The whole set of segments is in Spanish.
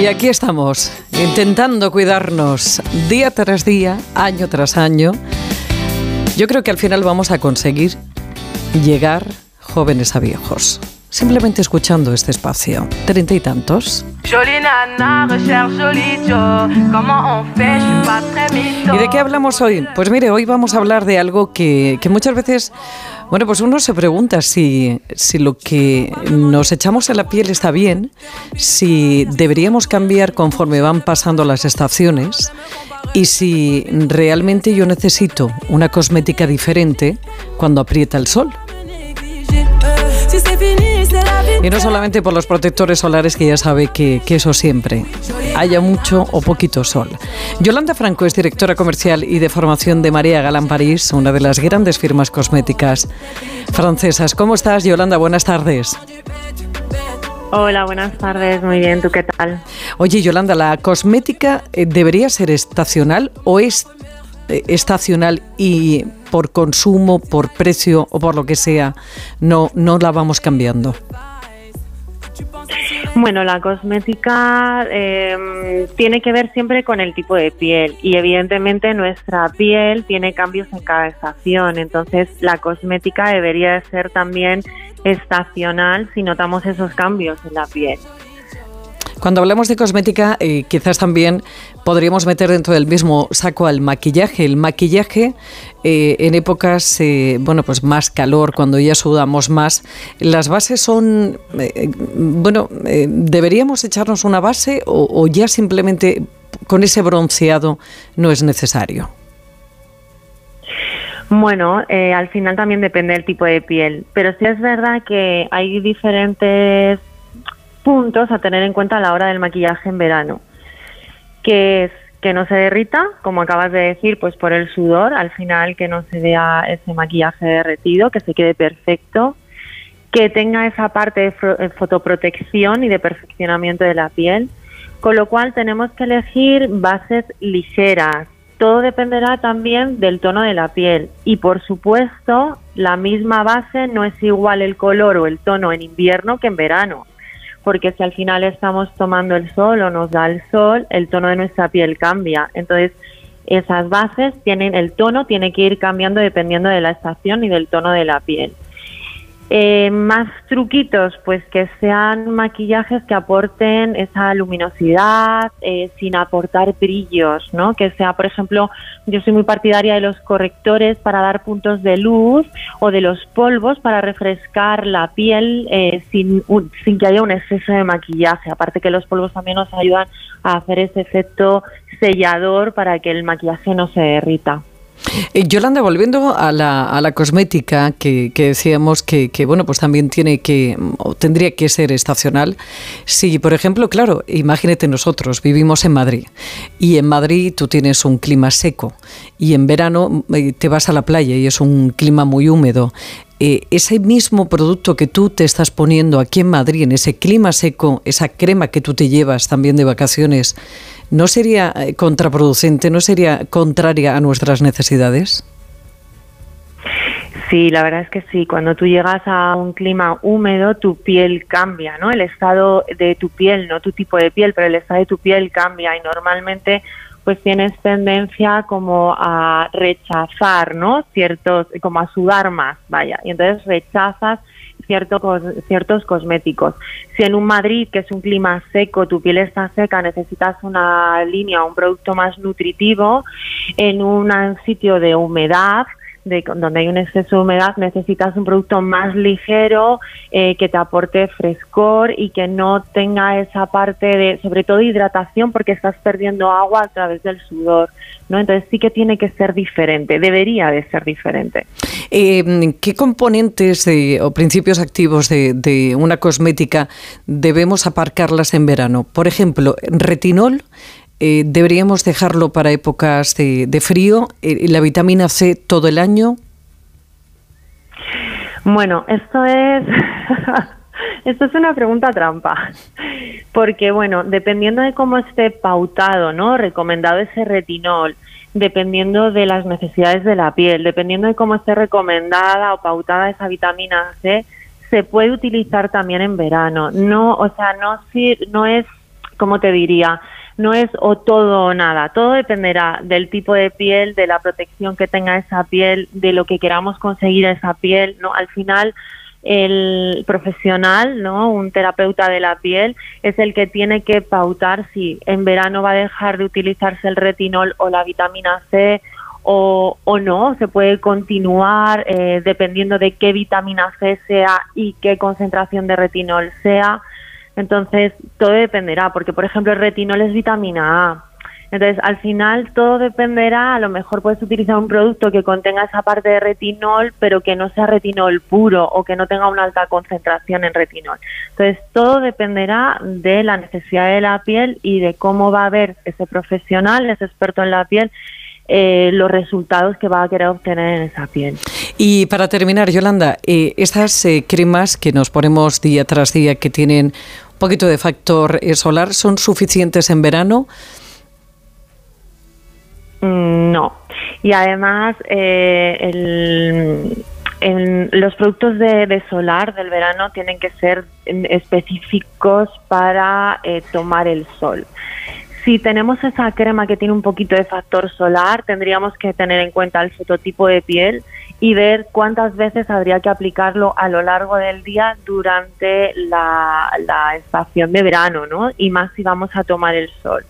Y aquí estamos, intentando cuidarnos día tras día, año tras año. Yo creo que al final vamos a conseguir llegar jóvenes a viejos. Simplemente escuchando este espacio. Treinta y tantos. ¿Y de qué hablamos hoy? Pues mire, hoy vamos a hablar de algo que, que muchas veces bueno, pues uno se pregunta si, si lo que nos echamos a la piel está bien, si deberíamos cambiar conforme van pasando las estaciones y si realmente yo necesito una cosmética diferente cuando aprieta el sol. Y no solamente por los protectores solares, que ya sabe que, eso siempre, haya mucho o poquito sol. Yolanda Franco es directora comercial y de formación de María Galán París, una de las grandes firmas cosméticas francesas. ¿Cómo estás, Yolanda? Buenas tardes. Hola, buenas tardes. Muy bien, ¿tú qué tal? Oye, Yolanda, ¿la cosmética eh, debería ser estacional o es estacional y por consumo, por precio o por lo que sea, no, no la vamos cambiando? Bueno, la cosmética em, tiene que ver siempre con el tipo de piel y evidentemente nuestra piel tiene cambios en cada estación, entonces la cosmética debería ser también estacional si notamos esos cambios en la piel. Cuando hablamos de cosmética, eh, quizás también podríamos meter dentro del mismo saco al maquillaje. El maquillaje eh, en épocas, eh, bueno, pues más calor, cuando ya sudamos más, las bases son, bueno, ¿deberíamos echarnos una base o, ya simplemente con ese bronceado no es necesario? Bueno, al final también depende del tipo de piel, pero sí es verdad que hay diferentes puntos a tener en cuenta a la hora del maquillaje en verano, que es que no se derrita, como acabas de decir, pues por el sudor, al final que no se vea ese maquillaje derretido, que se quede perfecto, que tenga esa parte de eh, fotoprotección y de perfeccionamiento de la piel, con lo cual tenemos que elegir bases ligeras. Todo dependerá también del tono de la piel. Y por supuesto la misma base no es igual el color o el tono en invierno que en verano porque si al final estamos tomando el sol o nos da el sol, el tono de nuestra piel cambia. Entonces, esas bases tienen, el tono tiene que ir cambiando dependiendo de la estación y del tono de la piel. Eh, más truquitos, pues que sean maquillajes que aporten esa luminosidad eh, sin aportar brillos, ¿no? Que sea, por ejemplo, yo soy muy partidaria de los correctores para dar puntos de luz o de los polvos para refrescar la piel eh, sin, sin que haya un exceso de maquillaje. Aparte que los polvos también nos ayudan a hacer ese efecto sellador para que el maquillaje no se derrita. Eh, Yolanda, volviendo a la, a la cosmética que, decíamos que, bueno, pues también tiene que, o tendría que ser estacional. Si, por ejemplo, claro, imagínate nosotros, vivimos en Madrid y en Madrid tú tienes un clima seco y en verano eh, te vas a la playa y es un clima muy húmedo. Eh, ese mismo producto que tú te estás poniendo aquí en Madrid, en ese clima seco, esa crema que tú te llevas también de vacaciones, ¿no sería eh, contraproducente, no sería contraria a nuestras necesidades? Sí, la verdad es que sí. Cuando tú llegas a un clima húmedo, tu piel cambia, ¿no? El estado de tu piel, no tu tipo de piel, pero el estado de tu piel cambia y normalmente pues tienes tendencia como a rechazar, ¿no? Ciertos, como a sudar más, vaya. Y entonces rechazas ciertos ciertos cosméticos. Si en un Madrid, que es un clima seco, tu piel está seca, necesitas una línea, un producto más nutritivo, en un sitio de humedad, de, donde hay un exceso de humedad, necesitas un producto más ligero eh, que te aporte frescor y que no tenga esa parte de, sobre todo, hidratación, porque estás perdiendo agua a través del sudor. ¿no? Entonces sí que tiene que ser diferente, debería de ser diferente. Eh, ¿Qué componentes o principios activos de, de una cosmética debemos aparcarlas en verano? Por ejemplo, retinol eh, deberíamos dejarlo para épocas de, frío, eh, la vitamina C todo el año. Bueno, esto es esto es una pregunta trampa, porque bueno, dependiendo de cómo esté pautado, ¿no? Recomendado ese retinol, dependiendo de las necesidades de la piel, dependiendo de cómo esté recomendada o pautada esa vitamina C, se puede utilizar también en verano. No, o sea, no, no es, como te diría, no es o todo o nada. Todo dependerá del tipo de piel, de la protección que tenga esa piel, de lo que queramos conseguir esa piel. No, al final el profesional, ¿no? Un terapeuta de la piel es el que tiene que pautar si en verano va a dejar de utilizarse el retinol o la vitamina C o, no, se puede continuar eh, dependiendo de qué vitamina C sea y qué concentración de retinol sea. Entonces, todo dependerá, porque por ejemplo el retinol es vitamina A. Entonces, al final todo dependerá, a lo mejor puedes utilizar un producto que contenga esa parte de retinol, pero que no sea retinol puro o que no tenga una alta concentración en retinol. Entonces, todo dependerá de la necesidad de la piel y de cómo va a ver ese profesional, ese experto en la piel, eh, los resultados que va a querer obtener en esa piel. Y para terminar, Yolanda, eh, estas eh, cremas que nos ponemos día tras día que tienen poquito de factor solar, ¿son suficientes en verano? Mm, no. Y además, los productos de, solar del verano tienen que ser específicos para tomar el sol. Si tenemos esa crema que tiene un poquito de factor solar, tendríamos que tener en cuenta el fototipo de piel y ver cuántas veces habría que aplicarlo a lo largo del día durante la, estación de verano, ¿no? Y más si vamos a tomar el sol.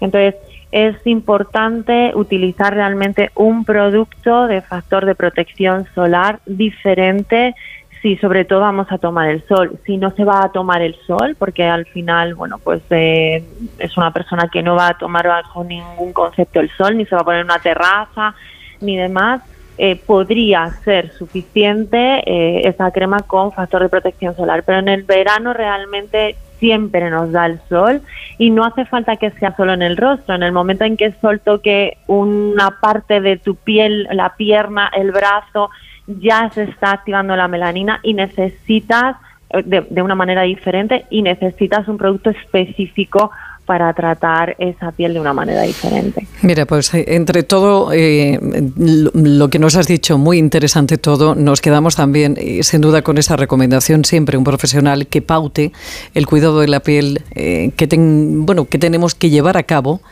Entonces, es importante utilizar realmente un producto de factor de protección solar diferente Sí, sobre todo vamos a tomar el sol. Si no se va a tomar el sol, porque al final, bueno, pues eh, es una persona que no va a tomar bajo ningún concepto el sol, ni se va a poner una terraza, ni demás, eh, podría ser suficiente eh, esa crema con factor de protección solar. Pero en el verano realmente siempre nos da el sol y no hace falta que sea solo en el rostro. En el momento en que el sol toque una parte de tu piel, la pierna, el brazo, ya se está activando la melanina y necesitas, eh, de, una manera diferente, y necesitas un producto específico para tratar esa piel de una manera diferente. Mira, pues eh, entre todo eh, lo que nos has dicho, muy interesante todo, nos quedamos también sin duda con esa recomendación siempre un profesional que paute el cuidado de la piel que ten, bueno que tenemos que llevar a cabo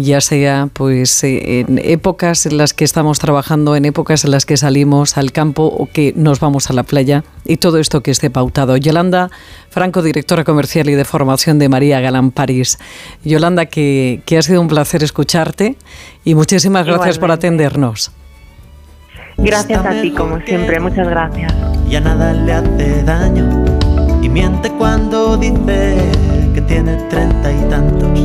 ya sea pues eh, en épocas en las que estamos trabajando, en épocas en las que salimos al campo o que nos vamos a la playa y todo esto que esté pautado. Yolanda Franco, directora comercial y de formación de María Galán París. Yolanda, que, ha sido un placer escucharte y muchísimas gracias por atendernos. Gracias a ti, como siempre, muchas gracias. Ya nada le hace daño y miente cuando dice que tiene treinta y tantos.